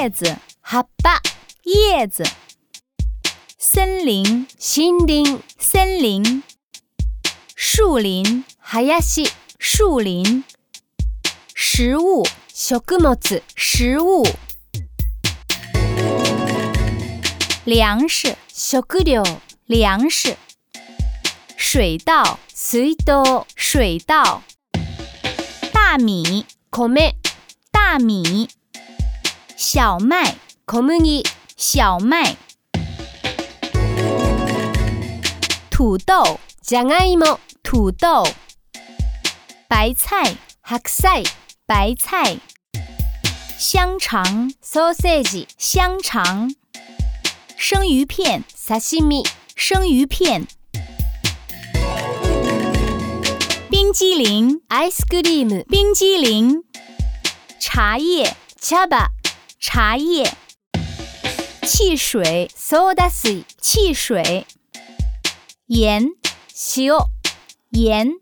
叶子，ハバ。叶子，森林，森林，森林，树林，ハヤシ。树林，食物，食物，粮食，食料，粮食，水稻，水稻，水稻，大米，コメ，大米。小麦，小麦、小麦。土豆，じゃがいも、土豆。白菜，白菜、白菜。香肠，ソーセージ、香肠。生鱼片，刺身、生鱼片。冰激凌，アイスクリーム、冰激凌。茶叶，茶葉、 茶叶，汽水 （soda 水），汽水，盐 s h o 盐。